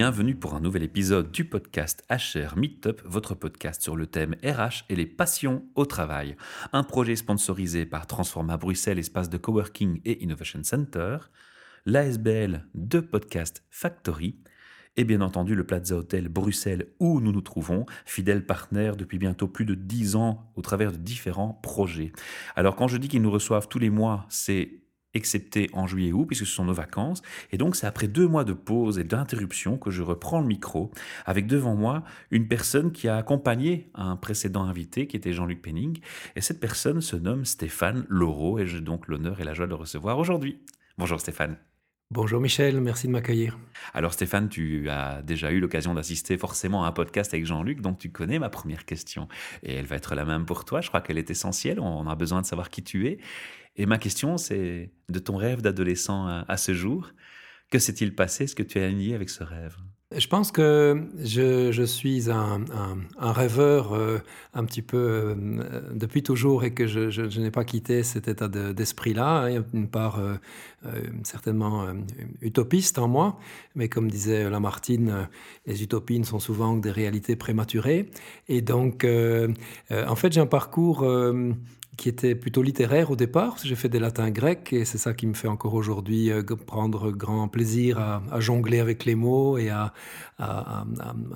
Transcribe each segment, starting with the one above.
bienvenue pour un nouvel épisode du podcast HR Meetup, votre podcast sur le thème RH et les passions au travail. Un projet sponsorisé par Transforma Bruxelles, espace de coworking et innovation center, l'ASBL de Podcast Factory et bien entendu le Plaza Hotel Bruxelles où nous nous trouvons, fidèle partenaire depuis bientôt plus de 10 ans au travers de différents projets. Alors quand je dis qu'ils nous reçoivent tous les mois, c'est excepté en juillet et août, puisque ce sont nos vacances. Et donc, c'est après deux mois de pause et d'interruption que je reprends le micro, avec devant moi une personne qui a accompagné un précédent invité, qui était Jean-Luc Penning. Et cette personne se nomme Stéphane Laureau, et j'ai donc l'honneur et la joie de le recevoir aujourd'hui. Bonjour Stéphane. Bonjour Michel, merci de m'accueillir. Alors Stéphane, tu as déjà eu l'occasion d'assister forcément à un podcast avec Jean-Luc, donc tu connais ma première question. Et elle va être la même pour toi, je crois qu'elle est essentielle, on a besoin de savoir qui tu es. Et ma question, c'est de ton rêve d'adolescent à, ce jour, que s'est-il passé? Est-ce que tu as nié avec ce rêve? Je pense que je, suis un, rêveur euh, un petit peu euh, depuis toujours et que je, n'ai pas quitté cet état d'esprit-là. Y a une part euh, certainement utopiste en moi, mais comme disait Lamartine, les utopies ne sont souvent que des réalités prématurées. Et donc, en fait, j'ai un parcours qui était plutôt littéraire au départ. J'ai fait des latins grecs et c'est ça qui me fait encore aujourd'hui euh, prendre grand plaisir à, jongler avec les mots et à, à,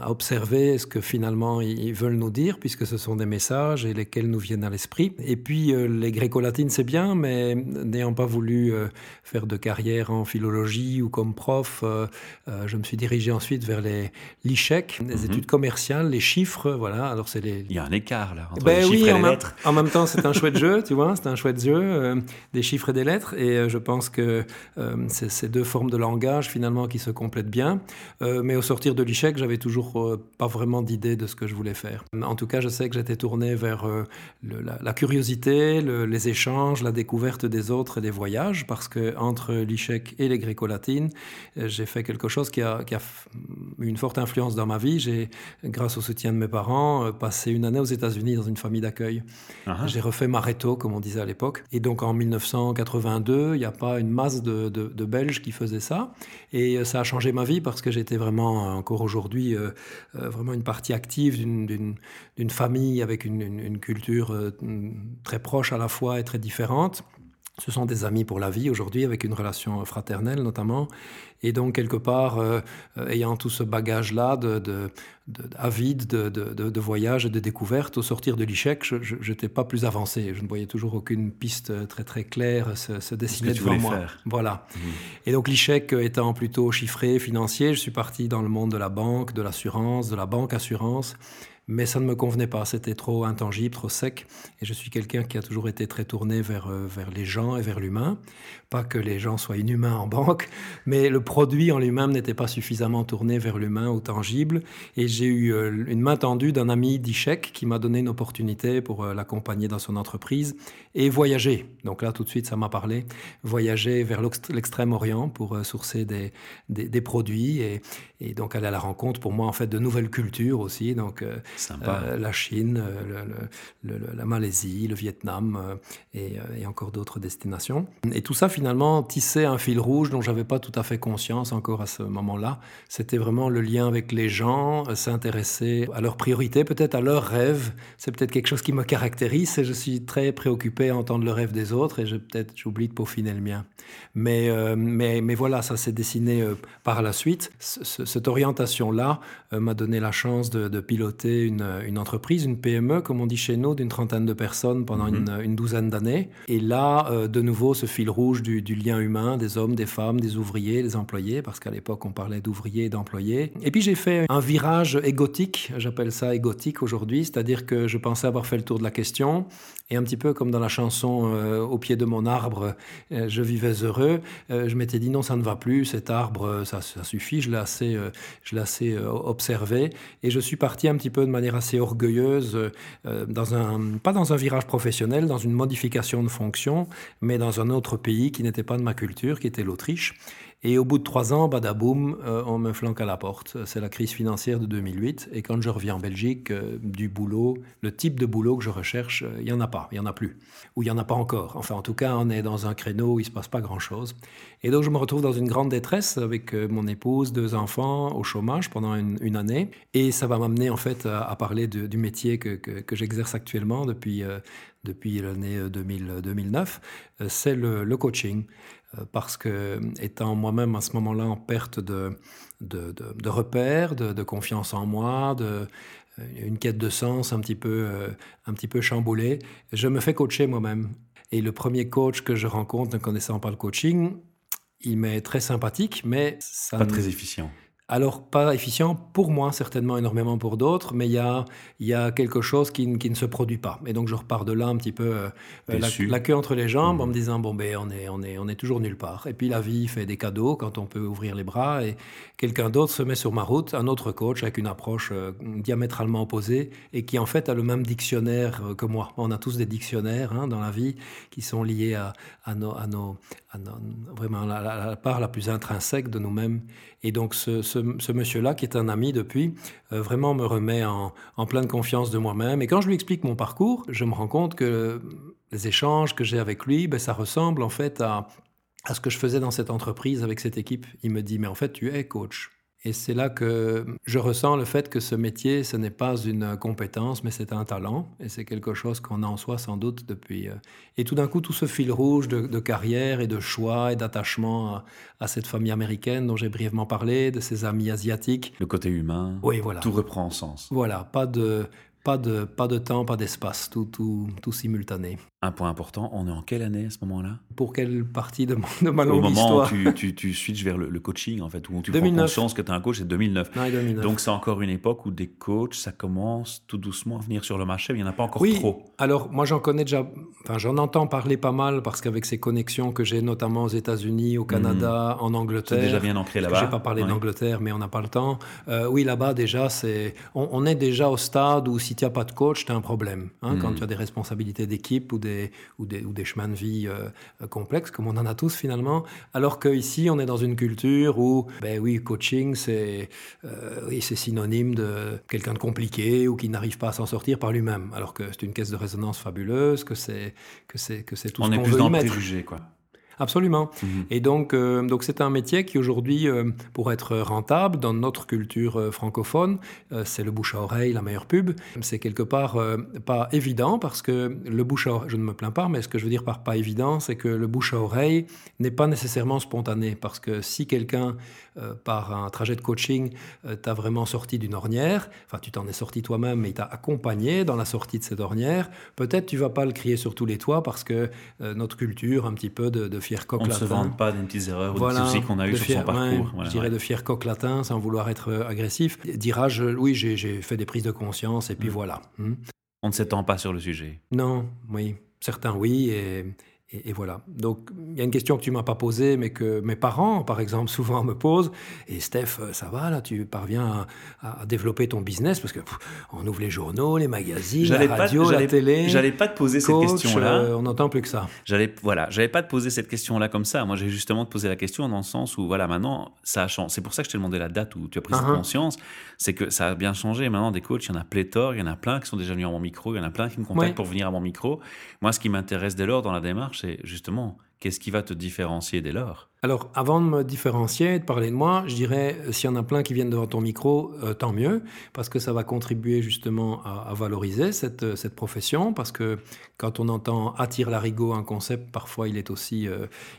observer ce que finalement ils veulent nous dire, puisque ce sont des messages et lesquels nous viennent à l'esprit. Et puis euh, les gréco-latines, c'est bien, mais n'ayant pas voulu euh, faire de carrière en philologie ou comme prof, je me suis dirigé ensuite vers les l'ICHEC, les mhm. études commerciales, les chiffres. Voilà. Alors c'est les. Il y a un écart là entre ben les chiffres et les lettres. En même temps, c'est un chouette jeu, tu vois, c'est un chouette jeu, euh, des chiffres et des lettres, et euh, je pense que euh, c'est ces deux formes de langage finalement qui se complètent bien. mais au sortir de l'échec, j'avais toujours pas vraiment d'idée de ce que je voulais faire. En tout cas, je sais que j'étais tourné vers la, curiosité, les échanges, la découverte des autres et des voyages, parce que entre l'échec et les gréco-latines, j'ai fait quelque chose qui a, qui a, eu une forte influence dans ma vie. J'ai, grâce au soutien de mes parents, passé une année aux États-Unis dans une famille d'accueil. Ah ah. J'ai refait Mareto, comme on disait à l'époque. Et donc en 1982, il n'y a pas une masse de, Belges qui faisaient ça. Et euh, ça a changé ma vie parce que j'étais vraiment, euh, encore aujourd'hui, euh, vraiment une partie active d'une famille avec une, une culture très proche à la fois et très différente. Ce sont des amis pour la vie aujourd'hui, avec une relation fraternelle notamment. Et donc, quelque part, euh, euh, ayant tout ce bagage-là de, de, de, avide de, de, voyage et de découverte, au sortir de l'échec, je n'étais pas plus avancé. Je ne voyais toujours aucune piste très très claire se, se dessiner devant moi. Faire. Voilà. Mmh. Et donc, l'échec étant plutôt chiffré, financier, je suis parti dans le monde de la banque, de l'assurance, de la banque assurance mais ça ne me convenait pas. C'était trop intangible, trop sec. Et je suis quelqu'un qui a toujours été très tourné vers, euh, vers les gens et vers l'humain. Pas que les gens soient inhumains en banque, mais le produit en lui-même n'était pas suffisamment tourné vers l'humain ou tangible. Et j'ai eu euh, une main tendue d'un ami d'Ichek qui m'a donné une opportunité pour euh, l'accompagner dans son entreprise et voyager. Donc là, tout de suite, ça m'a parlé. Voyager vers l'extrême-orient pour sourcer des, des, produits et, et, donc aller à la rencontre, pour moi, en fait, de nouvelles cultures aussi. Donc, la Chine, euh, la Malaisie, le Vietnam euh, et, encore d'autres destinations. Et tout ça finalement tissait un fil rouge dont j'avais pas tout à fait conscience encore à ce moment-là. C'était vraiment le lien avec les gens, s'intéresser à leurs priorités, peut-être à leurs rêves. C'est peut-être quelque chose qui me caractérise et je suis très préoccupé à entendre le rêve des autres et peut-être j'oublie de peaufiner le mien. Mais, mais, mais voilà, ça s'est dessiné par la suite. cette orientation-là m'a donné la chance de piloter une, entreprise, une PME, comme on dit chez nous, d'une trentaine de personnes pendant mhm. une, douzaine d'années. Et là, euh, de nouveau, ce fil rouge du, lien humain, des hommes, des femmes, des ouvriers, des employés, parce qu'à l'époque, on parlait d'ouvriers et d'employés. Et puis, j'ai fait un virage égotique, j'appelle ça égotique aujourd'hui, c'est-à-dire que je pensais avoir fait le tour de la question. Et un petit peu comme dans la chanson euh, Au pied de mon arbre, euh, je vivais heureux, je m'étais dit non, ça ne va plus, cet arbre, ça, ça suffit, je l'ai assez, je l'ai assez observé. Et je suis parti un petit peu de manière assez orgueilleuse, euh, dans un, pas dans un virage professionnel, dans une modification de fonction, mais dans un autre pays qui n'était pas de ma culture, qui était l'Autriche. Et au bout de trois ans, badaboum, euh, on me flanque à la porte. C'est la crise financière de 2008. Et quand je reviens en Belgique, euh, du boulot, le type de boulot que je recherche, il n'y en a pas, il n'y en a plus. Ou il n'y en a pas encore. Enfin, en tout cas, on est dans un créneau où il ne se passe pas grand-chose. Et donc, je me retrouve dans une grande détresse avec mon épouse, deux enfants, au chômage pendant une, année. Et ça va m'amener, en fait, à, parler du métier que, que, j'exerce actuellement depuis, depuis l'année 2009. C'est le coaching. Euh, parce que, étant moi-même à ce moment-là en perte de, de, de, repères, de, confiance en moi, de, euh, une quête de sens un petit peu, euh, un petit peu chamboulée, je me fais coacher moi-même. Et le premier coach que je rencontre ne connaissant pas le coaching, il m'est très sympathique, mais ça... Pas très efficient. Alors, pas efficient pour moi, certainement énormément pour d'autres, mais il y a, y a quelque chose qui, ne se produit pas. Et donc, je repars de là un petit peu euh, la, queue entre les jambes en me mmh. disant, bon, ben, on est, on, est, on est toujours nulle part. Et puis, la vie fait des cadeaux quand on peut ouvrir les bras et quelqu'un d'autre se met sur ma route, un autre coach avec une approche euh, diamétralement opposée et qui, en fait, a le même dictionnaire euh, que moi. On a tous des dictionnaires hein, dans la vie qui sont liés à, à, nos, à, nos, vraiment la, part la plus intrinsèque de nous-mêmes. Et donc, ce ce, monsieur-là, qui est un ami depuis, euh, vraiment me remet en, pleine confiance de moi-même. Et quand je lui explique mon parcours, je me rends compte que les échanges que j'ai avec lui, ben, ça ressemble en fait à, à ce que je faisais dans cette entreprise avec cette équipe. Il me dit, mais en fait, tu es coach. Et c'est là que je ressens le fait que ce métier, ce n'est pas une compétence, mais c'est un talent. Et c'est quelque chose qu'on a en soi sans doute depuis. Euh, et tout d'un coup, tout ce fil rouge de, carrière et de choix et d'attachement à, cette famille américaine dont j'ai brièvement parlé, de ses amis asiatiques. Le côté humain. Oui, voilà. Tout reprend sens. Voilà, pas de, pas de, pas de temps, pas d'espace, tout, tout, tout simultané. Un point important, on est en quelle année à ce moment-là? Pour quelle partie de, de ma longue histoire Au moment où tu, tu, switches vers le, coaching, en fait, où tu 2009. prends conscience que tu es un coach, c'est 2009. 2009. Donc c'est encore une époque où des coachs, ça commence tout doucement à venir sur le marché, mais il n'y en a pas encore oui, trop. alors moi j'en connais déjà, enfin j'en entends parler pas mal, parce qu'avec ces connexions que j'ai notamment aux États-Unis, au Canada, mhm. en Angleterre. C'est déjà bien ancré là-bas. Je n'ai pas parlé d'Angleterre, mais on n'a pas le temps. Euh, oui, là-bas déjà, c'est, on, est déjà au stade où si tu n'as pas de coach, tu as un problème. Hein, Quand mhm. tu as des responsabilités d'équipe ou des, ou des, des chemins de vie euh, complexes, comme on en a tous finalement. Alors qu'ici, on est dans une culture où, ben oui, coaching, c'est euh, oui, synonyme de quelqu'un de compliqué ou qui n'arrive pas à s'en sortir par lui-même. Alors que c'est une caisse de résonance fabuleuse, que c'est que c'est que c'est tout on ce qu'on veut dans y mettre. Préjugé, quoi. Absolument. Mhm. Et donc, euh, donc c'est un métier qui aujourd'hui, euh, pour être rentable dans notre culture euh, francophone, c'est le bouche à oreille, la meilleure pub. C'est quelque part pas évident parce que le bouche à oreille, je ne me plains pas, mais ce que je veux dire par pas évident, c'est que le bouche à oreille n'est pas nécessairement spontané parce que si quelqu'un par un trajet de coaching t'a vraiment sorti d'une ornière, enfin tu t'en es sorti toi-même, mais il t'a accompagné dans la sortie de cette ornière, peut-être tu vas pas le crier sur tous les toits parce que notre culture, un petit peu de, de fier coq On ne se vante pas des petites erreurs ou des soucis qu'on a eu sur son parcours. je dirais de fier coq latin sans vouloir être euh, agressif. Dira, oui, j'ai fait des prises de conscience et puis mm. voilà. Hmm. On ne s'étend pas sur le sujet. Non, oui. Certains oui et, et, voilà. Donc, il y a une question que tu m'as pas posée, mais que mes parents, par exemple, souvent me posent. Et Steph, euh, ça va là Tu parviens à, développer ton business Parce que on ouvre les journaux, les magazines, la radio, la télé. J'allais pas te poser cette question-là. Euh, on n'entend plus que ça. J'allais, voilà, j'allais pas te poser cette question-là comme ça. Moi, j'ai justement te poser la question dans le sens où, voilà, maintenant, ça a changé. C'est pour ça que je t'ai demandé la date où tu as pris cette uh-huh. conscience. C'est que ça a bien changé. Maintenant, des coachs, il y en a pléthore, il y en a plein qui sont déjà venus à mon micro, il y en a plein qui me contactent pour venir à mon micro. Moi, ce qui m'intéresse dès lors dans la démarche, c'est justement qu'est-ce qui va te différencier dès lors? Alors, avant de me différencier, de parler de moi, je dirais, euh, s'il y en a plein qui viennent devant ton micro, euh, tant mieux, parce que ça va contribuer justement à, valoriser cette, euh, cette, profession, parce que quand on entend attire l'arigot un concept, parfois il est aussi,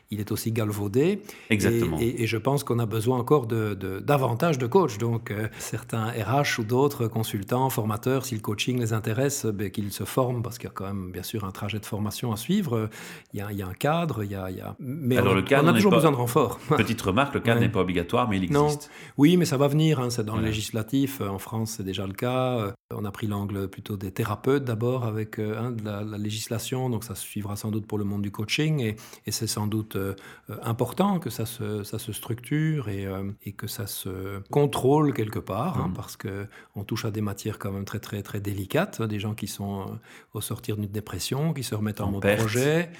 il est aussi galvaudé. Exactement. Et, je pense qu'on a besoin encore de, davantage de coachs. Donc, certains RH ou d'autres consultants, formateurs, si le coaching les intéresse, ben, qu'ils se forment, parce qu'il y a quand même, bien sûr, un trajet de formation à suivre. Il y a, il y a un cadre, il y a... Il y a... Mais Alors, on, le cadre on a toujours besoin renfort. Petite remarque, le cadre n'est pas obligatoire, mais il existe. Oui, mais ça va venir, hein, c'est dans le législatif. En France, c'est déjà le cas. Euh, on a pris l'angle plutôt des thérapeutes d'abord avec euh, hein, de la, législation, donc ça suivra sans doute pour le monde du coaching, et, c'est sans doute euh, important que ça se, ça se structure et, et, que ça se contrôle quelque part, hein, mmh. parce que on touche à des matières quand même très très très délicates, des gens qui sont au sortir d'une dépression, qui se remettent en, mode projet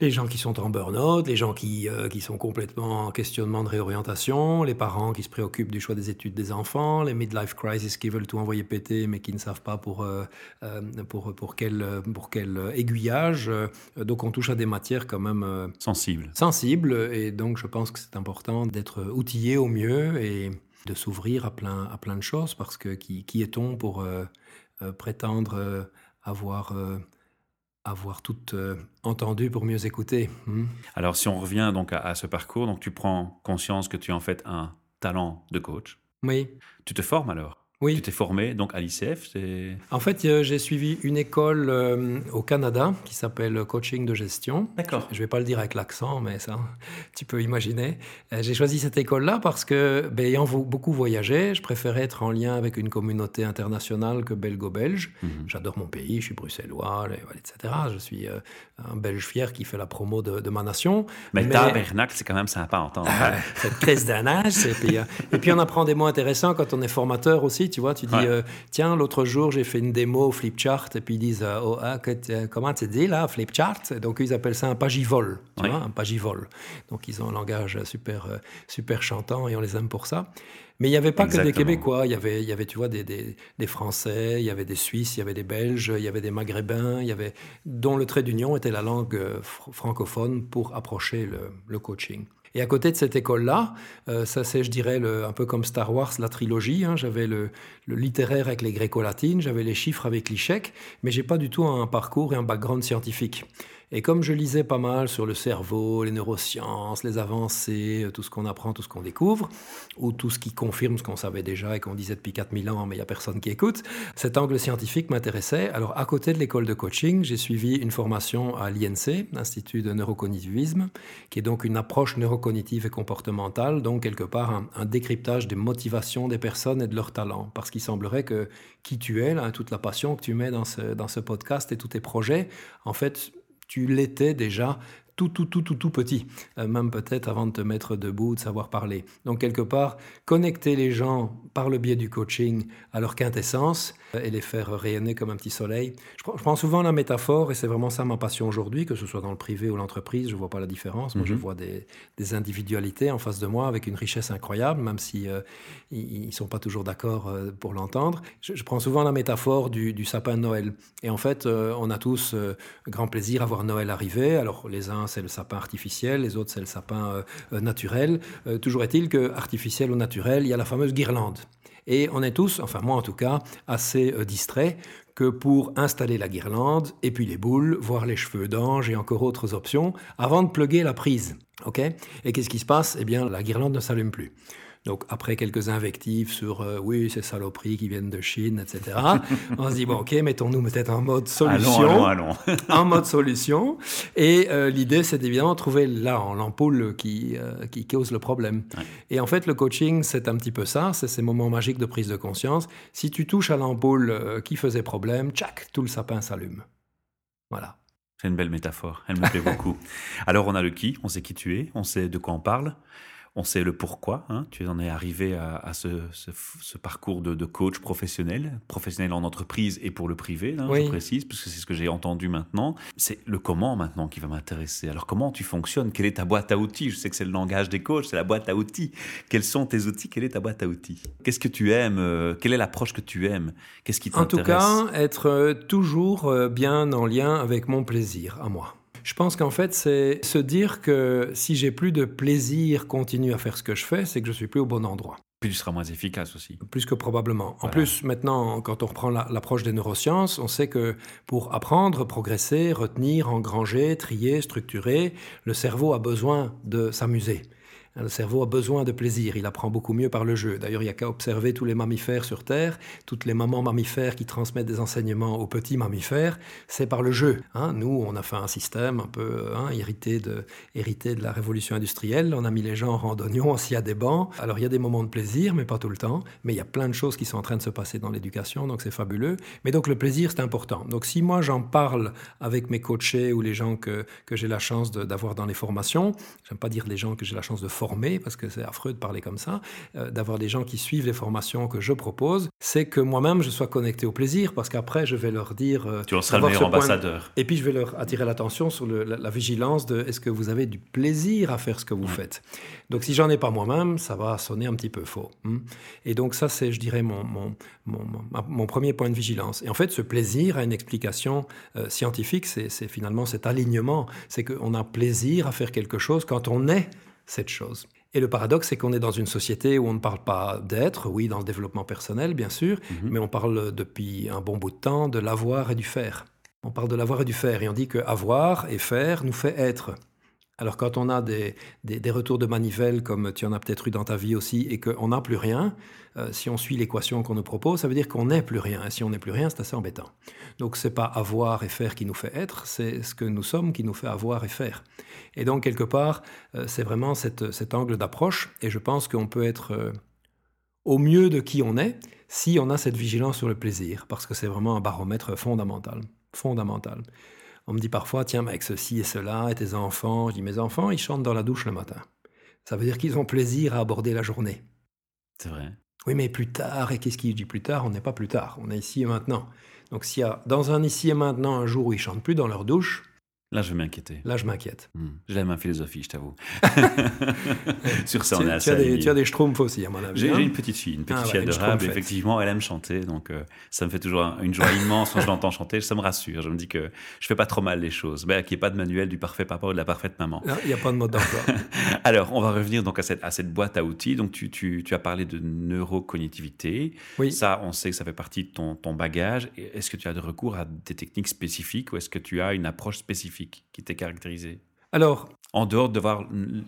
les gens qui sont en burn-out, les gens qui, qui sont complètement en questionnement de réorientation, les parents qui se préoccupent du choix des études des enfants, les midlife crisis qui veulent tout envoyer péter mais qui ne savent pas pour, pour, pour, quel, pour quel aiguillage. Donc on touche à des matières quand même sensibles. Sensibles et donc je pense que c'est important d'être outillé au mieux et de s'ouvrir à plein, à plein de choses, parce que qui, qui est-on pour euh, euh, prétendre euh, avoir, avoir tout entendu pour mieux écouter hmm? Alors si on revient donc à, à, ce parcours, donc tu prends conscience que tu es en fait un talent de coach. Oui. Tu te formes alors? Oui. Tu t'es formé donc à l'ICF En fait, euh, j'ai suivi une école euh, au Canada qui s'appelle Coaching de gestion. D'accord. Je ne vais pas le dire avec l'accent, mais ça, tu peux imaginer. Euh, j'ai choisi cette école-là parce que, ben, ayant beaucoup voyagé, je préférais être en lien avec une communauté internationale que belgo-belge. Mhm. J'adore mon pays, je suis bruxellois, etc. Je suis un Belge fier qui fait la promo de, ma nation. Mais, mais... tabernacle, c'est quand même sympa à entendre. Ah, cette crise d'un âge. Et puis, et puis on apprend des mots intéressants quand on est formateur aussi tu vois. Tu dis, euh, tiens, l'autre jour, j'ai fait une démo Flipchart, et puis ils disent, euh, oh, ah, euh, comment tu dis là, Flipchart? Donc ils appellent ça un pagivol, tu vois, un pagivol. Donc ils ont un langage super, super chantant et on les aime pour ça. Mais il n'y avait pas que des Québécois, il y avait, il y avait tu vois, des, des, des, Français, il y avait des Suisses, il y avait des Belges, il y avait des Maghrébins, il y avait, dont le trait d'union était la langue francophone pour approcher le, le coaching. Et à côté de cette école-là, euh, ça c'est, je dirais, un peu comme Star Wars, la trilogie. Hein, j'avais le, le, littéraire avec les gréco-latines, j'avais les chiffres avec l'échec, mais j'ai pas du tout un parcours et un background scientifique. Et comme je lisais pas mal sur le cerveau, les neurosciences, les avancées, tout ce qu'on apprend, tout ce qu'on découvre, ou tout ce qui confirme ce qu'on savait déjà et qu'on disait depuis 4000 ans, mais il n'y a personne qui écoute, cet angle scientifique m'intéressait. Alors, à côté de l'école de coaching, j'ai suivi une formation à l'INC, l'Institut de neurocognitivisme, qui est donc une approche neurocognitive et comportementale, donc quelque part un, décryptage des motivations des personnes et de leurs talents. Parce qu'il semblerait que qui tu es, toute la passion que tu mets dans ce, dans ce podcast et tous tes projets, en fait, tu l'étais déjà tout, tout, tout, tout, tout petit, euh, même peut-être avant de te mettre debout, de savoir parler. Donc, quelque part, connecter les gens par le biais du coaching à leur quintessence euh, et les faire rayonner comme un petit soleil. Je prends, souvent la métaphore, et c'est vraiment ça ma passion aujourd'hui, que ce soit dans le privé ou l'entreprise, je ne vois pas la différence. Moi, je mhm. vois des, individualités en face de moi avec une richesse incroyable, même si euh, ils ne sont pas toujours d'accord pour l'entendre. Je, prends souvent la métaphore du, sapin de Noël. Et en fait, on a tous grand plaisir à voir Noël arriver. Alors, les uns c'est le sapin artificiel, les autres c'est le sapin euh, euh, naturel. Euh, toujours est-il que artificiel ou naturel, il y a la fameuse guirlande. Et on est tous, enfin moi en tout cas, assez distraits que pour installer la guirlande, et puis les boules, voir les cheveux d'ange et encore autres options, avant de pluguer la prise. et qu'est-ce qui se passe? Eh bien, la guirlande ne s'allume plus. Donc après quelques invectives sur euh, oui, ces saloperies qui viennent de Chine, etc., on se dit bon ok, mettons-nous peut-être en mode solution. Allons, allons, en mode solution. Et euh, l'idée, c'est évidemment de trouver là l'ampoule qui, euh, qui cause le problème. Et en fait, le coaching, c'est un petit peu ça, c'est ces moments magiques de prise de conscience. Si tu touches à l'ampoule qui faisait problème, tchac, tout le sapin s'allume. Voilà. C'est une belle métaphore, elle me plaît beaucoup. Alors on a le qui, on sait qui tu es, on sait de quoi on parle on sait le pourquoi. Hein. Tu en es arrivé à, ce, parcours de, coach professionnel, professionnel en entreprise et pour le privé, hein, je précise, parce que c'est ce que j'ai entendu maintenant. C'est le comment maintenant qui va m'intéresser. Alors comment tu fonctionnes? Quelle est ta boîte à outils? Je sais que c'est le langage des coachs, c'est la boîte à outils. Quels sont tes outils? Quelle est ta boîte à outils? Qu'est-ce que tu aimes euh, Quelle est l'approche que tu aimes? Qu'est-ce qui t'intéresse En tout cas, être euh, toujours euh, bien en lien avec mon plaisir à moi. Je pense qu'en fait, c'est se dire que si j'ai plus de plaisir continue à faire ce que je fais, c'est que je suis plus au bon endroit. Puis tu seras moins efficace aussi. Plus que probablement. En plus, maintenant, quand on reprend l'approche des neurosciences, on sait que pour apprendre, progresser, retenir, engranger, trier, structurer, le cerveau a besoin de s'amuser. Le cerveau a besoin de plaisir, il apprend beaucoup mieux par le jeu. D'ailleurs, il n'y a qu'à observer tous les mammifères sur Terre, toutes les mamans mammifères qui transmettent des enseignements aux petits mammifères, c'est par le jeu. Hein. Nous, on a fait un système un peu hein, hérité, de, la révolution industrielle, on a mis les gens en randonnion, assis à des bancs. Alors, il y a des moments de plaisir, mais pas tout le temps. Mais il y a plein de choses qui sont en train de se passer dans l'éducation, donc c'est fabuleux. Mais donc, le plaisir, c'est important. Donc, si moi, j'en parle avec mes coachés ou les gens que, que j'ai la chance d'avoir dans les formations, j'aime pas dire les gens que j'ai la chance de former, parce que c'est affreux de parler comme ça, euh, d'avoir des gens qui suivent les formations que je propose, c'est que moi-même je sois connecté au plaisir, parce qu'après je vais leur dire. Euh, tu en seras le meilleur ambassadeur. Et puis je vais leur attirer l'attention sur la, vigilance de est-ce que vous avez du plaisir à faire ce que vous faites? Donc si j'en ai pas moi-même, ça va sonner un petit peu faux. Hein. Et donc ça c'est, je dirais, mon, mon, mon, premier point de vigilance. Et en fait, ce plaisir a une explication euh, scientifique, c'est finalement cet alignement, c'est qu'on a plaisir à faire quelque chose quand on est cette chose. Et le paradoxe, c'est qu'on est dans une société où on ne parle pas d'être, oui, dans le développement personnel, bien sûr, mhm. mais on parle depuis un bon bout de temps de l'avoir et du faire. On parle de l'avoir et du faire, et on dit que avoir et faire nous fait être. Alors quand on a des, des, retours de manivelle, comme tu en as peut-être eu dans ta vie aussi, et qu'on n'a plus rien, euh, si on suit l'équation qu'on nous propose, ça veut dire qu'on n'est plus rien. Et si on n'est plus rien, c'est assez embêtant. Donc c'est pas avoir et faire qui nous fait être, c'est ce que nous sommes qui nous fait avoir et faire. Et donc quelque part, euh, c'est vraiment cet angle d'approche, et je pense qu'on peut être euh, au mieux de qui on est si on a cette vigilance sur le plaisir, parce que c'est vraiment un baromètre fondamental. Fondamental. On me dit parfois, tiens, avec ceci et cela, et tes enfants. Je dis, mes enfants, ils chantent dans la douche le matin. Ça veut dire qu'ils ont plaisir à aborder la journée. C'est vrai. Oui, mais plus tard, et qu'est-ce qu'il dit plus tard? On n'est pas plus tard, on est ici et maintenant. Donc s'il y a dans un ici et maintenant un jour où ils chantent plus dans leur douche, Là, je vais m'inquiéter. Là, je m'inquiète. Hmm. J'ai ma philosophie, je t'avoue. Sur ça, on est assez tu as, des, tu as des schtroumpfs aussi, à mon avis. J'ai hein une petite fille, une petite ah fille adorable. Effectivement, elle aime chanter, donc euh, ça me fait toujours une joie immense quand je l'entends chanter. Ça me rassure. Je me dis que je fais pas trop mal les choses. Mais qu'il n'y ait pas de manuel du parfait papa ou de la parfaite maman. Il n'y a pas de mode d'emploi. Alors, on va revenir donc à cette, à cette boîte à outils. Donc, tu, tu, tu as parlé de neurocognitivité. Oui. Ça, on sait que ça fait partie de ton, ton bagage. Est-ce que tu as de recours à des techniques spécifiques ou est-ce que tu as une approche spécifique? Qui t'est caractérisée alors, en dehors de voir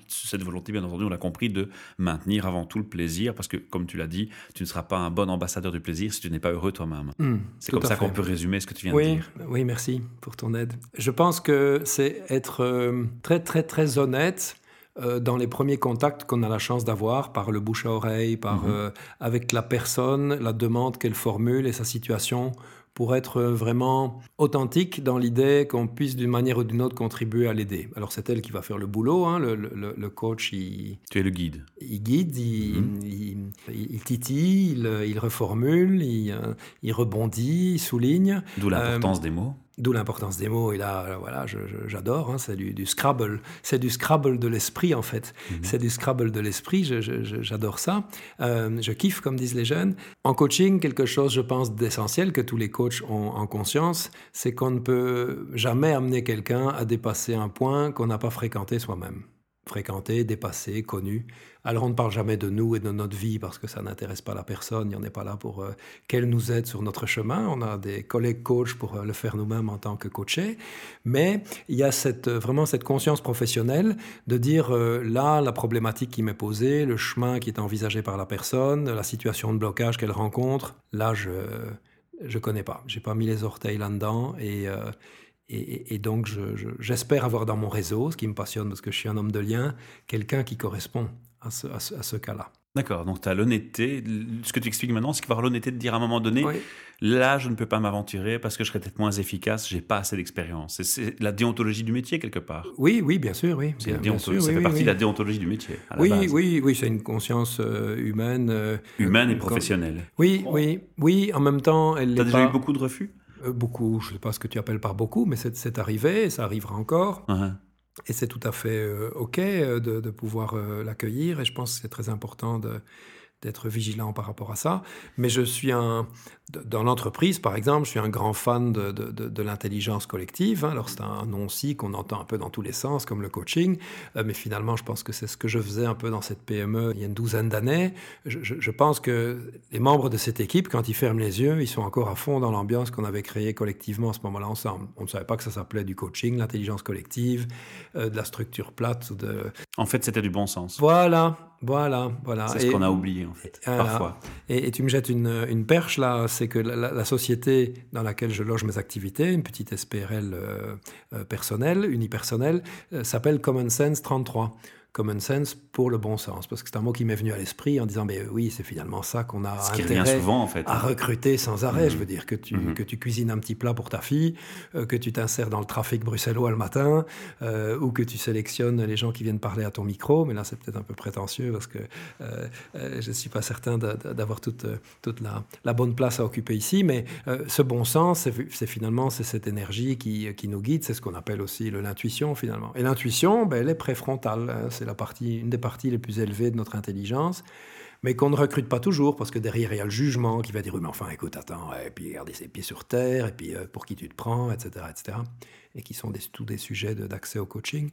cette volonté, bien entendu, on l'a compris, de maintenir avant tout le plaisir, parce que, comme tu l'as dit, tu ne seras pas un bon ambassadeur du plaisir si tu n'es pas heureux toi-même. Hmm, c'est comme ça qu'on peut résumer ce que tu viens de dire. Oui, merci pour ton aide. Je pense que c'est être euh, très, très, très honnête euh, dans les premiers contacts qu'on a la chance d'avoir par le bouche à oreille, par, mhm. euh, avec la personne, la demande qu'elle formule et sa situation pour être vraiment authentique dans l'idée qu'on puisse d'une manière ou d'une autre contribuer à l'aider. Alors c'est elle qui va faire le boulot, hein, le, coach. Il, tu es le guide. Il guide, il, mhm. il, titille, il, reformule, il, rebondit, il souligne. D'où l'importance euh, des mots. D'où l'importance des mots. Et là, voilà, j'adore. Hein, c'est du, Scrabble. C'est du Scrabble de l'esprit, en fait. Mhm. C'est du Scrabble de l'esprit. J'adore ça. Euh, je kiffe, comme disent les jeunes. En coaching, quelque chose, je pense, d'essentiel que tous les coachs ont en conscience, c'est qu'on ne peut jamais amener quelqu'un à dépasser un point qu'on n'a pas fréquenté soi-même fréquenté, dépassé, connu. Alors on ne parle jamais de nous et de notre vie parce que ça n'intéresse pas la personne, on n'est pas là pour euh, qu'elle nous aide sur notre chemin, on a des collègues coachs pour euh, le faire nous-mêmes en tant que coachés, mais il y a cette, euh, vraiment cette conscience professionnelle de dire là, la problématique qui m'est posée, le chemin qui est envisagé par la personne, la situation de blocage qu'elle rencontre, là je je connais pas, j'ai pas mis les orteils là-dedans et et, donc, j'espère avoir dans mon réseau, ce qui me passionne parce que je suis un homme de lien, quelqu'un qui correspond à ce, cas-là. D'accord, donc tu as l'honnêteté, ce que tu expliques maintenant, c'est qu'il faut avoir l'honnêteté de dire à un moment donné, là je ne peux pas m'aventurer parce que je serais peut-être moins efficace, j'ai pas assez d'expérience. C'est la déontologie du métier quelque part. Oui, oui, bien sûr, oui. Bien, sûr, ça fait partie de la déontologie du métier. oui, oui, oui, c'est une conscience euh, humaine. Euh, humaine et professionnelle. Oui, oui, oui, en même temps, elle. Tu as déjà eu beaucoup de refus? Beaucoup, je ne sais pas ce que tu appelles par beaucoup, mais c'est arrivé, et ça arrivera encore. Uh-huh. Et c'est tout à fait euh, OK euh, de, pouvoir l'accueillir, et je pense que c'est très important de, d'être vigilant par rapport à ça. Mais je suis un, dans l'entreprise, par exemple, je suis un grand fan de, de, l'intelligence collective. Hein. Alors c'est un nom aussi qu'on entend un peu dans tous les sens, comme le coaching. Euh, mais finalement, je pense que c'est ce que je faisais un peu dans cette PME il y a une douzaine d'années. Je, je, pense que les membres de cette équipe, quand ils ferment les yeux, ils sont encore à fond dans l'ambiance qu'on avait créée collectivement à ce moment-là ensemble. On ne savait pas que ça s'appelait du coaching, l'intelligence collective, euh, de la structure plate. De... En fait, c'était du bon sens. Voilà, voilà, voilà. C'est ce qu'on a oublié, en fait, parfois. Et, tu me jettes une, une perche, là, c'est que la, société dans laquelle je loge mes activités, une petite SPRL euh, euh, personnelle, unipersonnelle, euh, s'appelle Common Sense 33. Common sense pour le bon sens. Parce que c'est un mot qui m'est venu à l'esprit en disant, mais oui, c'est finalement ça qu'on a Ce qui intérêt souvent, en fait. à recruter sans arrêt. Je veux dire que tu, que tu cuisines un petit plat pour ta fille, que tu t'insères dans le trafic bruxellois le matin, ou que tu sélectionnes les gens qui viennent parler à ton micro. Mais là, c'est peut-être un peu prétentieux parce que je ne suis pas certain d'avoir toute, toute la, la, bonne place à occuper ici. Mais ce bon sens, c'est finalement c'est cette énergie qui, qui nous guide. C'est ce qu'on appelle aussi l'intuition finalement. Et l'intuition, ben, elle est préfrontale. Hein. C'est la partie, une des parties les plus élevées de notre intelligence mais qu'on ne recrute pas toujours, parce que derrière, il y a le jugement qui va dire, mais enfin, écoute, attends, et puis garder ses pieds sur terre, et puis euh, pour qui tu te prends, etc., etc., et qui sont tous des sujets d'accès au coaching.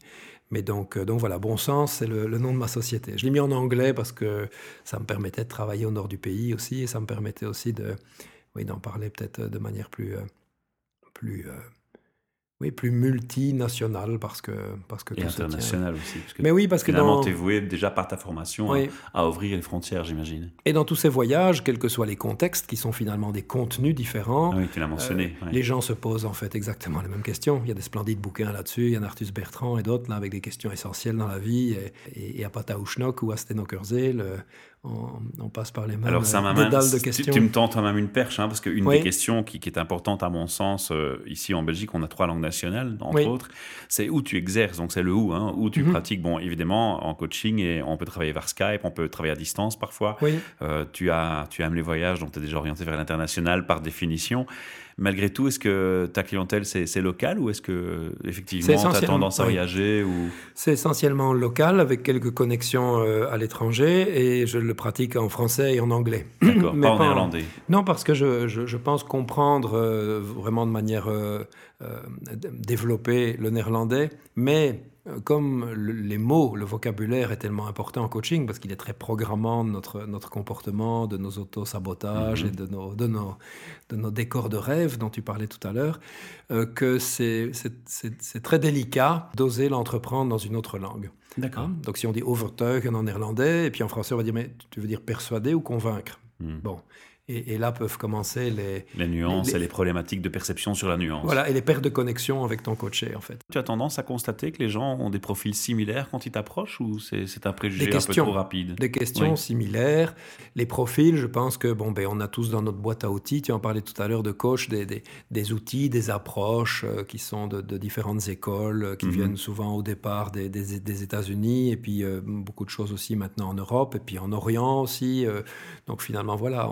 Mais donc, euh, donc voilà, Bon Sens, c'est le, nom de ma société. Je l'ai mis en anglais parce que ça me permettait de travailler au nord du pays aussi, et ça me permettait aussi de, oui, d'en parler peut-être de manière plus, euh, plus oui, plus multinational parce que parce que et international aussi. Parce que Mais oui, parce que finalement, tu es voué déjà par ta formation à, ouvrir les frontières, j'imagine. Et dans tous ces voyages, quels que soient les contextes, qui sont finalement des contenus différents. Ah oui, tu l'as mentionné. Euh, les gens se posent en fait exactement les mêmes questions. Il y a des splendides bouquins là-dessus. Il y a Arthus Bertrand et d'autres là avec des questions essentielles dans la vie. Et, et, à Pataouchnok ou à Stenokerzel, on, passe par les mêmes Alors, ça de questions. Tu, me tentes même une perche, hein, parce qu'une des questions qui, est importante à mon sens, euh, ici en Belgique, on a trois langues nationales, entre autres, c'est où tu exerces, donc c'est le où, hein, où tu mhm. pratiques. Bon, évidemment, en coaching, et on peut travailler vers Skype, on peut travailler à distance parfois. Euh, tu, as, tu aimes les voyages, donc tu es déjà orienté vers l'international par définition malgré tout, est-ce que ta clientèle, c'est local ou est-ce que effectivement tu as tendance à voyager ou... C'est essentiellement local avec quelques connexions euh, à l'étranger et je le pratique en français et en anglais. D'accord, pas en néerlandais. Non, parce que je, je, pense comprendre euh, vraiment de manière euh, développée le néerlandais, mais euh, comme les mots, le vocabulaire est tellement important en coaching parce qu'il est très programmant de notre, notre comportement, de nos auto-sabotages mhm. et de nos, de, nos, de nos décors de rêve dont tu parlais tout à l'heure, euh, que c'est très délicat d'oser l'entreprendre dans une autre langue. D'accord. Hein? Donc si on dit overtuigen en néerlandais, et puis en français on va dire, mais tu veux dire persuader ou convaincre? Hmm. Bon. Et, là peuvent commencer les... Les nuances et les problématiques de perception sur la nuance. Voilà, et les pertes de connexion avec ton coaché, en fait. Tu as tendance à constater que les gens ont des profils similaires quand ils t'approchent ou c'est un préjugé un peu trop rapide? Des questions similaires. Les profils, je pense que, bon, ben, on a tous dans notre boîte à outils, tu en parlais tout à l'heure de coach, des, des, des, outils, des approches euh, qui sont de, différentes écoles, euh, qui mhm. viennent souvent au départ des, des États-Unis, et puis euh, beaucoup de choses aussi maintenant en Europe, et puis en Orient aussi. donc finalement, voilà,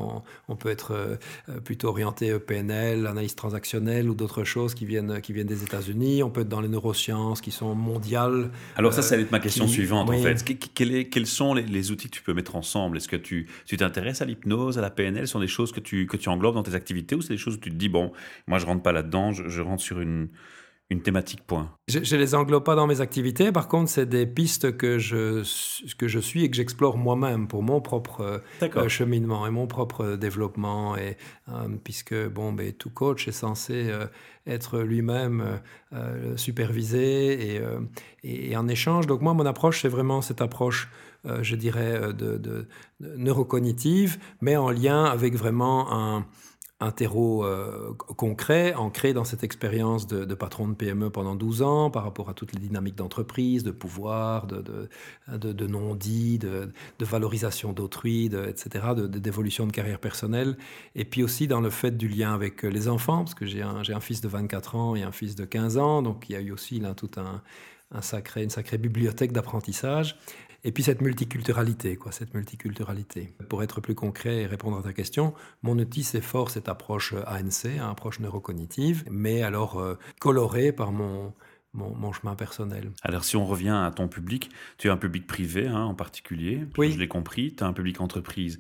on on peut être euh, plutôt orienté PNL, analyse transactionnelle ou d'autres choses qui viennent, qui viennent des États-Unis. On peut être dans les neurosciences qui sont mondiales. Alors ça, ça va être ma euh, question suivante en fait. quels sont les, outils que tu peux mettre ensemble? Est-ce que tu t'intéresses à l'hypnose, à la PNL Ce sont des choses que tu, que tu englobes dans tes activités ou c'est des choses où tu te dis, bon, moi je rentre pas là-dedans, je rentre sur une une thématique point Je ne les englobe pas dans mes activités. Par contre, c'est des pistes que je, que je suis et que j'explore moi-même pour mon propre euh, cheminement et mon propre développement. Et, euh, puisque bon, ben, tout coach est censé euh, être lui-même supervisé et, et, en échange. Donc moi, mon approche, c'est vraiment cette approche je dirais, de, de, neurocognitive, mais en lien avec vraiment un, un terreau concret, ancré dans cette expérience de, patron de PME pendant 12 ans, par rapport à toutes les dynamiques d'entreprise, de pouvoir, de, de, non-dit, de, valorisation d'autrui, etc., d'évolution de, carrière personnelle, et puis aussi dans le fait du lien avec les enfants, parce que j'ai un, un, fils de 24 ans et un fils de 15 ans, donc il y a eu aussi là tout un, un sacré, une sacrée bibliothèque d'apprentissage. Et puis cette multiculturalité, quoi, cette multiculturalité. Pour être plus concret et répondre à ta question, mon outil, c'est fort cette approche ANC, hein, approche neurocognitive, mais alors euh, colorée par mon, mon, chemin personnel. Alors si on revient à ton public, tu as un public privé hein, en particulier, oui. je l'ai compris, tu as un public entreprise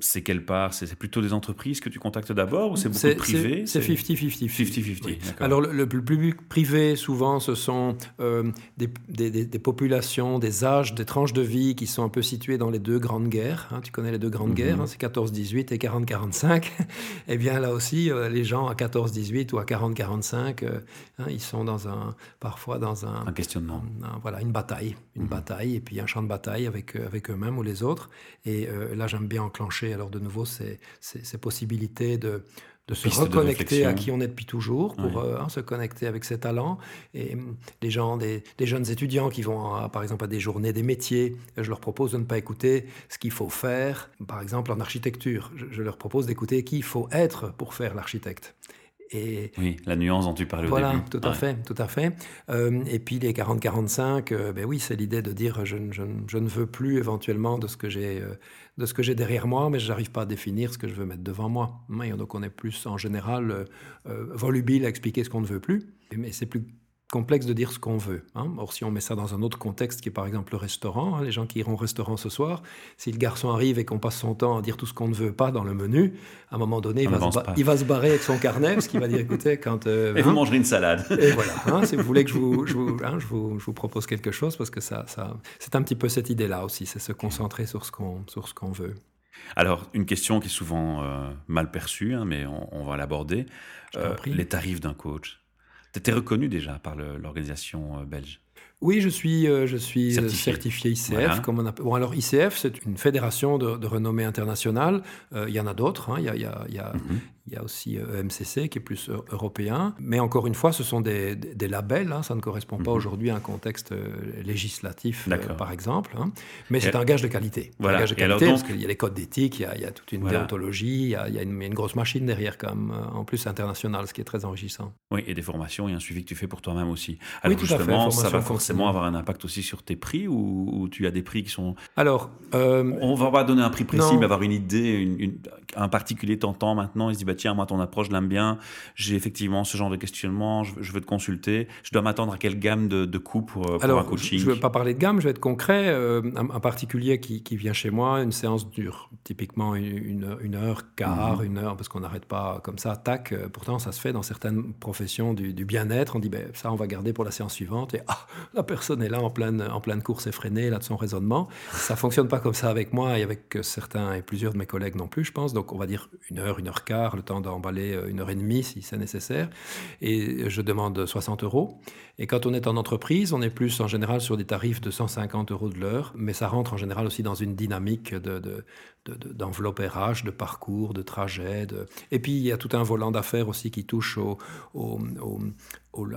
c'est quelle part? C'est plutôt des entreprises que tu contactes d'abord ou c'est beaucoup de privés C'est 50-50. 50-50, Alors le, public privé, souvent, ce sont euh, des, populations, des âges, des tranches de vie qui sont un peu situées dans les deux grandes guerres. Hein. tu connais les deux grandes mhm. guerres, hein, c'est 14-18 et 40-45. eh bien là aussi, euh, les gens à 14-18 ou à 40-45, euh, hein, ils sont dans un, parfois dans un... Un questionnement. voilà, une bataille. Une mhm. bataille et puis un champ de bataille avec, avec eux-mêmes ou les autres. Et là, j'aime bien enclencher alors de nouveau ces, possibilités de, de se reconnecter à qui on est depuis toujours, pour hein, se connecter avec ses talents. Et hum, des gens, des, jeunes étudiants qui vont, par exemple, à des journées des métiers, je leur propose de ne pas écouter ce qu'il faut faire, par exemple en architecture. Je, leur propose d'écouter qui il faut être pour faire l'architecte. Et oui, la nuance dont tu parlais voilà, au début. tout à fait, tout à fait. Euh, et puis les 40-45, euh, ben oui, c'est l'idée de dire je, je, je, ne veux plus éventuellement de ce que j'ai euh, de ce que j'ai derrière moi, mais je n'arrive pas à définir ce que je veux mettre devant moi. donc on est plus en général volubile à expliquer ce qu'on ne veut plus, mais c'est plus complexe de dire ce qu'on veut. Hein. Or, si on met ça dans un autre contexte, qui est par exemple le restaurant, hein, les gens qui iront au restaurant ce soir, si le garçon arrive et qu'on passe son temps à dire tout ce qu'on ne veut pas dans le menu, à un moment donné, il va, se, il va, se, barrer avec son carnet, parce qu'il va dire, écoutez, quand... Euh, et vous hein, mangerez une salade. Et voilà, si vous voulez que je vous, je vous, je, vous, je vous, propose quelque chose, parce que ça, ça c'est un petit peu cette idée-là aussi, c'est se concentrer sur ce qu'on qu'on veut. Alors, une question qui est souvent euh, mal perçue, mais on, va l'aborder. Euh, les tarifs d'un coach. Tu étais reconnu déjà par l'organisation euh, belge oui, je suis, euh, je suis euh, certifié, ICF. Comme on appelle. Bon, alors ICF, c'est une fédération de, renommée internationale. il y en a d'autres. Hein. Il, y a, il, y a, mhm. Il y a aussi EMCC euh, qui est plus euh, européen. Mais encore une fois, ce sont des, labels. Hein. ça ne correspond pas mhm. aujourd'hui à un contexte euh, législatif, par exemple. Hein. Mais c'est un gage de qualité. Voilà. Un gage de qualité parce qu'il y a les codes d'éthique, il, y a toute une déontologie, il y a, une, grosse machine derrière, quand même, en plus internationale, ce qui est très enrichissant. Oui, et des formations et un suivi que tu fais pour toi-même aussi. Alors oui, tout justement, ça va forcément avoir un impact aussi sur tes prix ou, tu as des prix qui sont. Alors. On va pas donner un prix précis, mais avoir une idée, un particulier t'entend maintenant, il se dit bah, tiens, moi, ton approche, je l'aime bien, j'ai effectivement ce genre de questionnement, je, veux te consulter, je dois m'attendre à quelle gamme de, de coûts pour, euh, pour un coaching Je ne veux pas parler de gamme, je vais être concret. Euh, un, particulier qui, qui, vient chez moi, une séance dure typiquement une, une heure, quart, mhm. une heure, parce qu'on n'arrête pas comme ça, tac. Euh, pourtant, ça se fait dans certaines professions du, bien-être. On dit, ben, ça, on va garder pour la séance suivante. Et ah, la personne est là en pleine, en pleine course effrénée, là, de son raisonnement. Ça fonctionne pas comme ça avec moi et avec certains et plusieurs de mes collègues non plus, je pense. Donc, on va dire une heure, une heure quart, le d'emballer euh, une heure et demie si c'est nécessaire. Et je demande 60 euros. Et quand on est en entreprise, on est plus en général sur des tarifs de 150 euros de l'heure, mais ça rentre en général aussi dans une dynamique de, d'enveloppe RH, de parcours, de trajet. Et puis il y a tout un volant d'affaires aussi qui touche au,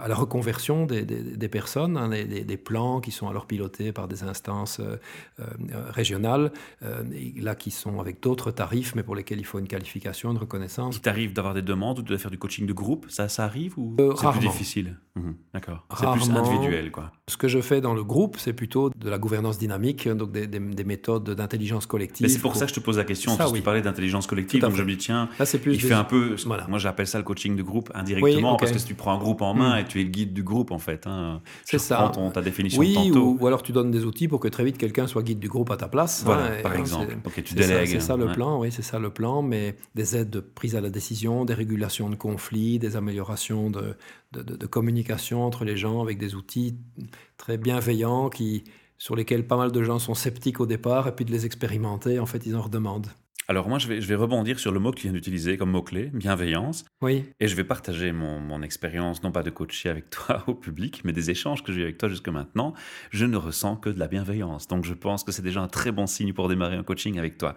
à la reconversion des, des, personnes, hein, des, plans qui sont alors pilotés par des instances euh, euh, régionales, euh, là qui sont avec d'autres tarifs, mais pour lesquels il faut une qualification, une reconnaissance. Il t'arrive d'avoir des demandes ou de faire du coaching de groupe Ça, ça arrive ou c'est plus difficile? Mhm, D'accord. C'est plus individuel, quoi. Ce que je fais dans le groupe, c'est plutôt de la gouvernance dynamique, donc des, méthodes d'intelligence collective. c'est pour, ça que je te pose la question, parce que tu parlais d'intelligence collective, donc je me dis, tiens, plus il fait un peu, moi j'appelle ça le coaching de groupe indirectement, parce que si tu prends un groupe en main, et tu es le guide du groupe en fait. Hein. C'est ça. Ton, ta définition oui, Ou, ou, alors tu donnes des outils pour que très vite quelqu'un soit guide du groupe à ta place. Voilà, hein, par exemple. Ok, tu délègues. C'est ça, le plan, oui, c'est ça le plan, mais des aides de prise à la décision, des régulations de conflits, des améliorations de, de, de, de communication entre les gens avec des outils très bienveillants qui sur lesquels pas mal de gens sont sceptiques au départ, et puis de les expérimenter, en fait, ils en redemandent. Alors moi, je vais, je vais rebondir sur le mot que tu viens d'utiliser comme mot-clé, bienveillance. Oui. Et je vais partager mon, mon, expérience, non pas de coacher avec toi au public, mais des échanges que j'ai eu avec toi jusque maintenant. Je ne ressens que de la bienveillance. Donc je pense que c'est déjà un très bon signe pour démarrer un coaching avec toi.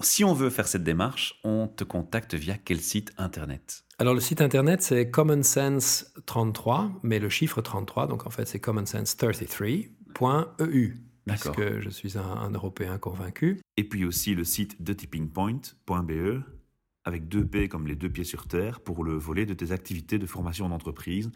Si on veut faire cette démarche, on te contacte via quel site internet? Alors le site internet c'est Common Sense 33, mais le chiffre 33, donc en fait c'est Common Sense 33.eu parce que je suis un, Européen convaincu. Et puis aussi le site de tippingpoint.be, avec deux P comme les deux pieds sur terre, pour le volet de tes activités de formation d'entreprise.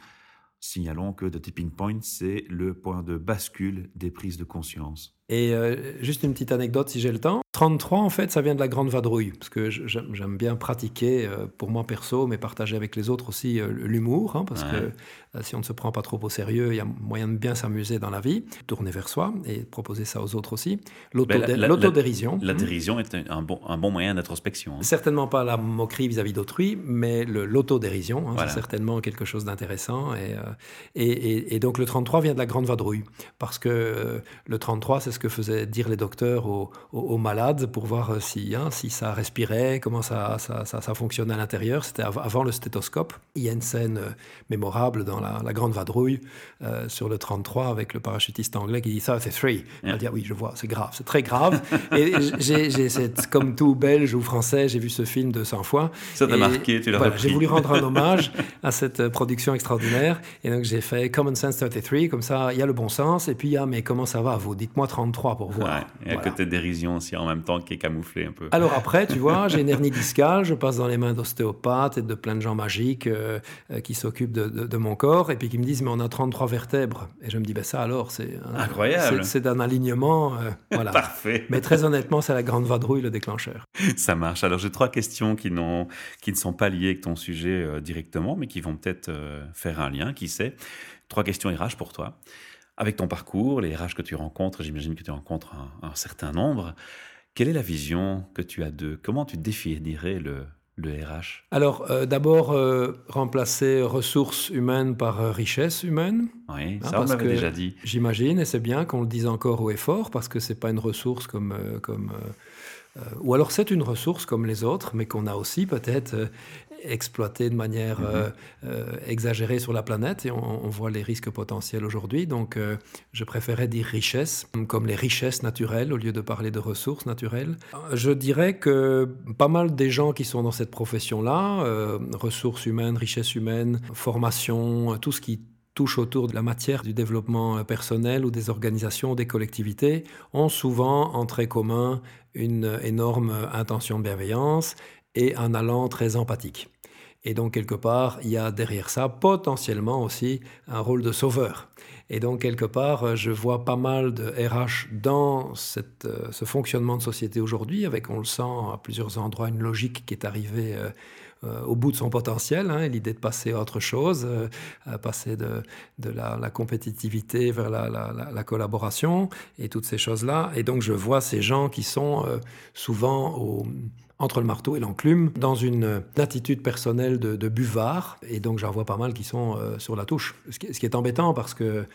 Signalons que The Tipping Point, c'est le point de bascule des prises de conscience. Et euh, juste une petite anecdote si j'ai le temps. 33, en fait, ça vient de la grande vadrouille, parce que j'aime bien pratiquer, euh, pour moi perso, mais partager avec les autres aussi, euh, l'humour, hein, parce que si on ne se prend pas trop au sérieux, il y a moyen de bien s'amuser dans la vie, tourner vers soi et proposer ça aux autres aussi. Ben, l'autodérision. La, dérision est un bon, un bon moyen d'introspection. Hein. Certainement pas la moquerie vis-à-vis d'autrui, mais l'autodérision, hein, c'est certainement quelque chose d'intéressant. Et, et, et, donc le 33 vient de la grande vadrouille, parce que le 33, c'est ce ce que faisaient dire les docteurs aux, malades pour voir euh, si, hein, si ça respirait, comment ça, ça, ça, fonctionnait à l'intérieur. C'était avant le stéthoscope. Il y a une scène euh, mémorable dans la, Grande Vadrouille euh, sur le 33 avec le parachutiste anglais qui dit ça, c'est three. Il dit ah oui, je vois, c'est grave, c'est très grave. et j'ai, comme tout belge ou français, j'ai vu ce film 200 fois. Ça t'a marqué, tu l'as voilà, J'ai voulu rendre un hommage à cette production extraordinaire. Et donc j'ai fait Common Sense 33, comme ça, il y a le bon sens. Et puis il y a, mais comment ça va vous? Dites-moi 33 pour voir. et à côté de dérision aussi en même temps qui est camouflé un peu. Alors après, tu vois, j'ai une hernie discale, je passe dans les mains d'ostéopathes et de plein de gens magiques euh, euh, qui s'occupent de, mon corps et puis qui me disent, mais on a 33 vertèbres. Et je me dis, ben ça alors, c'est incroyable. C'est d'un alignement. Euh, voilà. Parfait. Mais très honnêtement, c'est la grande vadrouille le déclencheur. Ça marche. Alors j'ai trois questions qui, qui ne sont pas liées avec ton sujet directement, mais qui vont peut-être faire un lien, qui sait. Trois questions RH pour toi. Avec ton parcours, les RH que tu rencontres, j'imagine que tu rencontres un, certain nombre. Quelle est la vision que tu as d'eux? Comment tu définirais le, le RH Alors, euh, d'abord, euh, remplacer ressources humaines par euh, richesse humaine. Oui, hein, ça on m'avait déjà dit. J'imagine, et c'est bien qu'on le dise encore haut et fort, parce que ce n'est pas une ressource comme... comme ou alors c'est une ressource comme les autres, mais qu'on a aussi peut-être exploité de manière mhm. euh, euh, exagérée sur la planète et on, voit les risques potentiels aujourd'hui. Donc euh, je préférais dire richesse, comme les richesses naturelles au lieu de parler de ressources naturelles. Je dirais que pas mal des gens qui sont dans cette profession-là, ressources humaines, richesses humaines, formation, tout ce qui touche autour de la matière du développement personnel ou des organisations, des collectivités, ont souvent en très commun une énorme intention de bienveillance et un allant très empathique. Et donc, quelque part, il y a derrière ça potentiellement aussi un rôle de sauveur. Et donc, quelque part, je vois pas mal de RH dans cette, euh, ce fonctionnement de société aujourd'hui, avec, on le sent à plusieurs endroits, une logique qui est arrivée euh, euh, au bout de son potentiel, hein, l'idée de passer à autre chose, passer de, de la, compétitivité vers la, collaboration et toutes ces choses-là. Et donc, je vois ces gens qui sont souvent au entre le marteau et l'enclume, dans une attitude personnelle de, buvard. Et donc j'en vois pas mal qui sont euh, sur la touche. Ce qui, est embêtant parce que,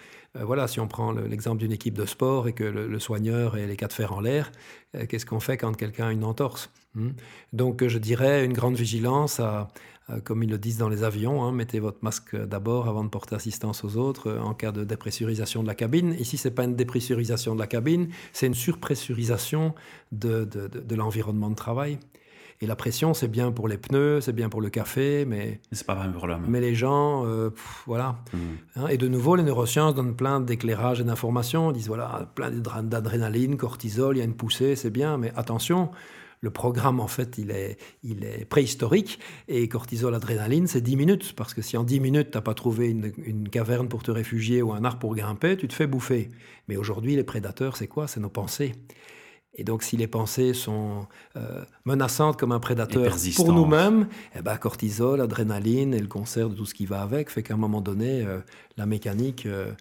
voilà, si on prend l'exemple d'une équipe de sport et que le, soigneur et les cas de fer en l'air, euh, qu'est-ce qu'on fait quand quelqu'un a une entorse hmm? Donc je dirais une grande vigilance comme ils le disent dans les avions, hein, mettez votre masque d'abord avant de porter assistance aux autres en cas de dépressurisation de la cabine. Ici, ce n'est pas une dépressurisation de la cabine, c'est une surpressurisation de, de l'environnement de travail. Et la pression, c'est bien pour les pneus, c'est bien pour le café, mais. C'est pas pour l'homme. Mais les gens, euh, voilà. Mm. Hein, et de nouveau, les neurosciences donnent plein d'éclairages et d'informations. Ils disent voilà, plein d'adrénaline, cortisol, il y a une poussée, c'est bien, mais attention. Le programme, en fait, il est, il est préhistorique et cortisol, adrénaline, c'est 10 minutes. Parce que si en 10 minutes, tu n'as pas trouvé une, une, caverne pour te réfugier ou un arbre pour grimper, tu te fais bouffer. Mais aujourd'hui, les prédateurs, c'est quoi? C'est nos pensées. Et donc, si les pensées sont euh, menaçantes comme un prédateur pour nous-mêmes, eh ben, cortisol, adrénaline et le concert de tout ce qui va avec fait qu'à un moment donné, euh, la mécanique euh,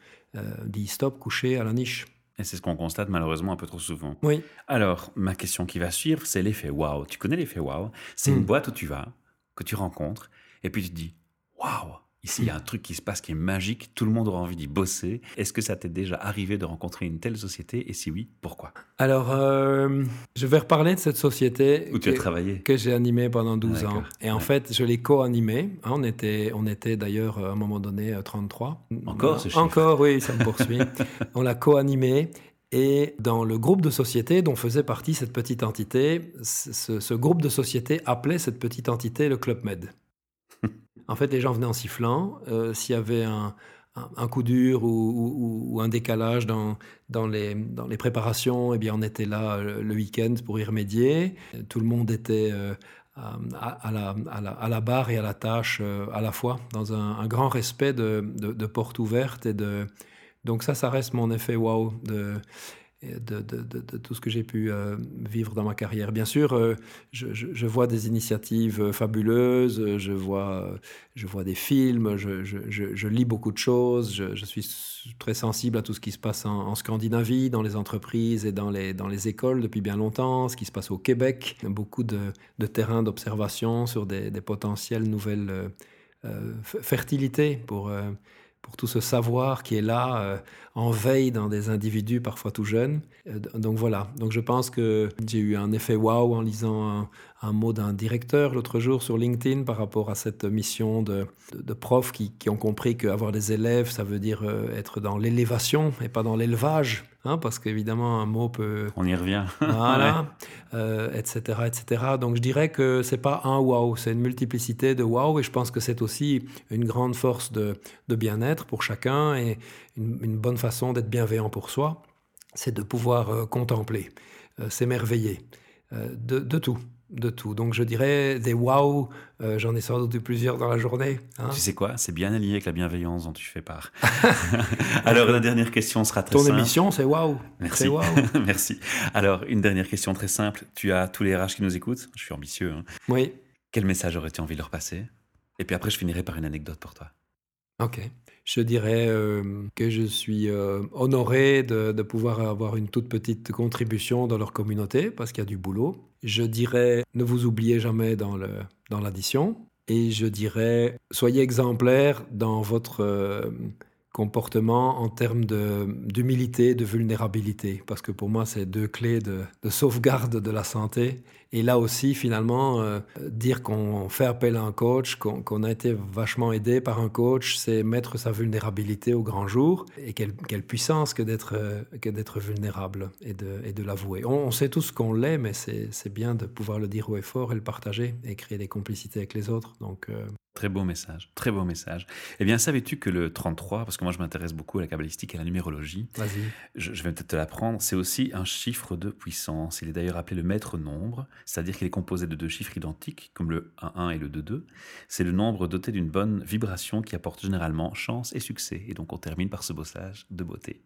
dit stop, coucher à la niche. Et c'est ce qu'on constate malheureusement un peu trop souvent. Oui. Alors, ma question qui va suivre, c'est l'effet wow. Tu connais l'effet wow C'est une hmm. boîte où tu vas, que tu rencontres, et puis tu te dis waouh Ici, il y a un truc qui se passe qui est magique, tout le monde aura envie d'y bosser. Est-ce que ça t'est déjà arrivé de rencontrer une telle société? Et si oui, pourquoi? Alors, euh, je vais reparler de cette société Où tu as travaillé? que j'ai animée pendant 12 ans. Et en fait, je l'ai co-animée. Hein, on était, on était d'ailleurs à un moment donné 33. Encore ce chiffre? Encore, oui, ça me poursuit. on l'a co-animée. Et dans le groupe de société dont faisait partie cette petite entité, ce, ce groupe de société appelait cette petite entité le Club Med. En fait, les gens venaient en sifflant. Euh, s'il y avait un, coup dur ou, un décalage dans, dans, les, dans les préparations, eh bien, on était là euh, le week-end pour y remédier. Tout le monde était euh, à, la, à, la, barre et à la tâche à la fois, dans un, grand respect de, de, portes ouvertes. Et de... Donc ça, ça reste mon effet wow. De de, tout ce que j'ai pu euh, vivre dans ma carrière. Bien sûr, euh, je, vois des initiatives euh, fabuleuses, je vois, je vois des films, je, lis beaucoup de choses, je, suis très sensible à tout ce qui se passe en, Scandinavie, dans les entreprises et dans les, dans les écoles depuis bien longtemps, ce qui se passe au Québec, beaucoup de, terrains d'observation sur des, potentielles nouvelles fertilités pour pour tout ce savoir qui est là, en veille dans des individus parfois tout jeunes. Euh, donc voilà, donc je pense que j'ai eu un effet waouh en lisant un, mot d'un directeur l'autre jour sur LinkedIn par rapport à cette mission de, de, profs qui, qui, ont compris qu'avoir des élèves, ça veut dire euh, être dans l'élévation et pas dans l'élevage. Hein, parce qu'évidemment, un mot peut... On y revient. Voilà, etc., euh, etc. Donc je dirais que c'est pas un wow, c'est une multiplicité de wow, et je pense que c'est aussi une grande force de, de bien-être pour chacun et une, une bonne façon d'être bienveillant pour soi, c'est de pouvoir euh, contempler, euh, s'émerveiller de, de tout de tout. Donc je dirais des wow, euh, j'en ai sans doute eu plusieurs dans la journée. Hein. Tu sais quoi? C'est bien aligné avec la bienveillance dont tu fais part. Alors la dernière question sera très simple. Ton émission, c'est wow. Merci. Wow. Merci. Alors une dernière question très simple. Tu as tous les RH qui nous écoutent? Je suis ambitieux. Hein. Oui. Quel message aurais-tu envie de leur passer? Et puis après, je finirai par une anecdote pour toi. Ok. Je dirais euh, que je suis euh, honoré de, de, pouvoir avoir une toute petite contribution dans leur communauté parce qu'il y a du boulot. Je dirais ne vous oubliez jamais dans l'addition. Et je dirais soyez exemplaire dans votre euh, comportement en termes d'humilité, de, vulnérabilité, parce que pour moi, c'est deux clés de, sauvegarde de la santé. Et là aussi, finalement, euh, dire qu'on fait appel à un coach, qu'on a été vachement aidé par un coach, c'est mettre sa vulnérabilité au grand jour. Et quelle, puissance que d'être d'être vulnérable et de, l'avouer. On, sait tous qu'on l'est, mais c'est bien de pouvoir le dire haut et fort et le partager et créer des complicités avec les autres. Donc, euh, Très beau message, très beau message. Eh bien, savais-tu que le 33, parce que moi je m'intéresse beaucoup à la cabalistique et à la numérologie, je, je, vais peut-être te l'apprendre, c'est aussi un chiffre de puissance. Il est d'ailleurs appelé le maître nombre, c'est-à-dire qu'il est composé de deux chiffres identiques, comme le 1-1 et le 2-2. C'est le nombre doté d'une bonne vibration qui apporte généralement chance et succès. Et donc on termine par ce bossage de beauté.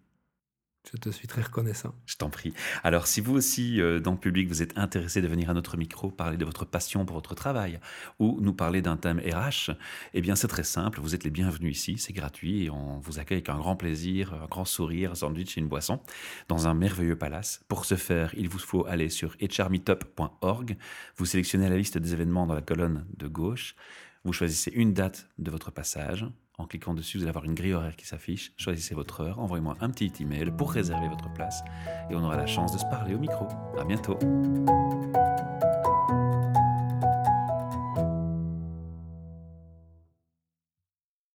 Je te suis très reconnaissant. Je t'en prie. Alors, si vous aussi, euh, dans le public, vous êtes intéressé de venir à notre micro parler de votre passion pour votre travail ou nous parler d'un thème RH, eh bien, c'est très simple. Vous êtes les bienvenus ici. C'est gratuit et on vous accueille avec un grand plaisir, un grand sourire, un sandwich et une boisson dans un merveilleux palace. Pour ce faire, il vous faut aller sur hrmeetup.org. Vous sélectionnez la liste des événements dans la colonne de gauche. Vous choisissez une date de votre passage. En cliquant dessus, vous allez avoir une grille horaire qui s'affiche. Choisissez votre heure, envoyez-moi un petit email pour réserver votre place et on aura la chance de se parler au micro. À bientôt.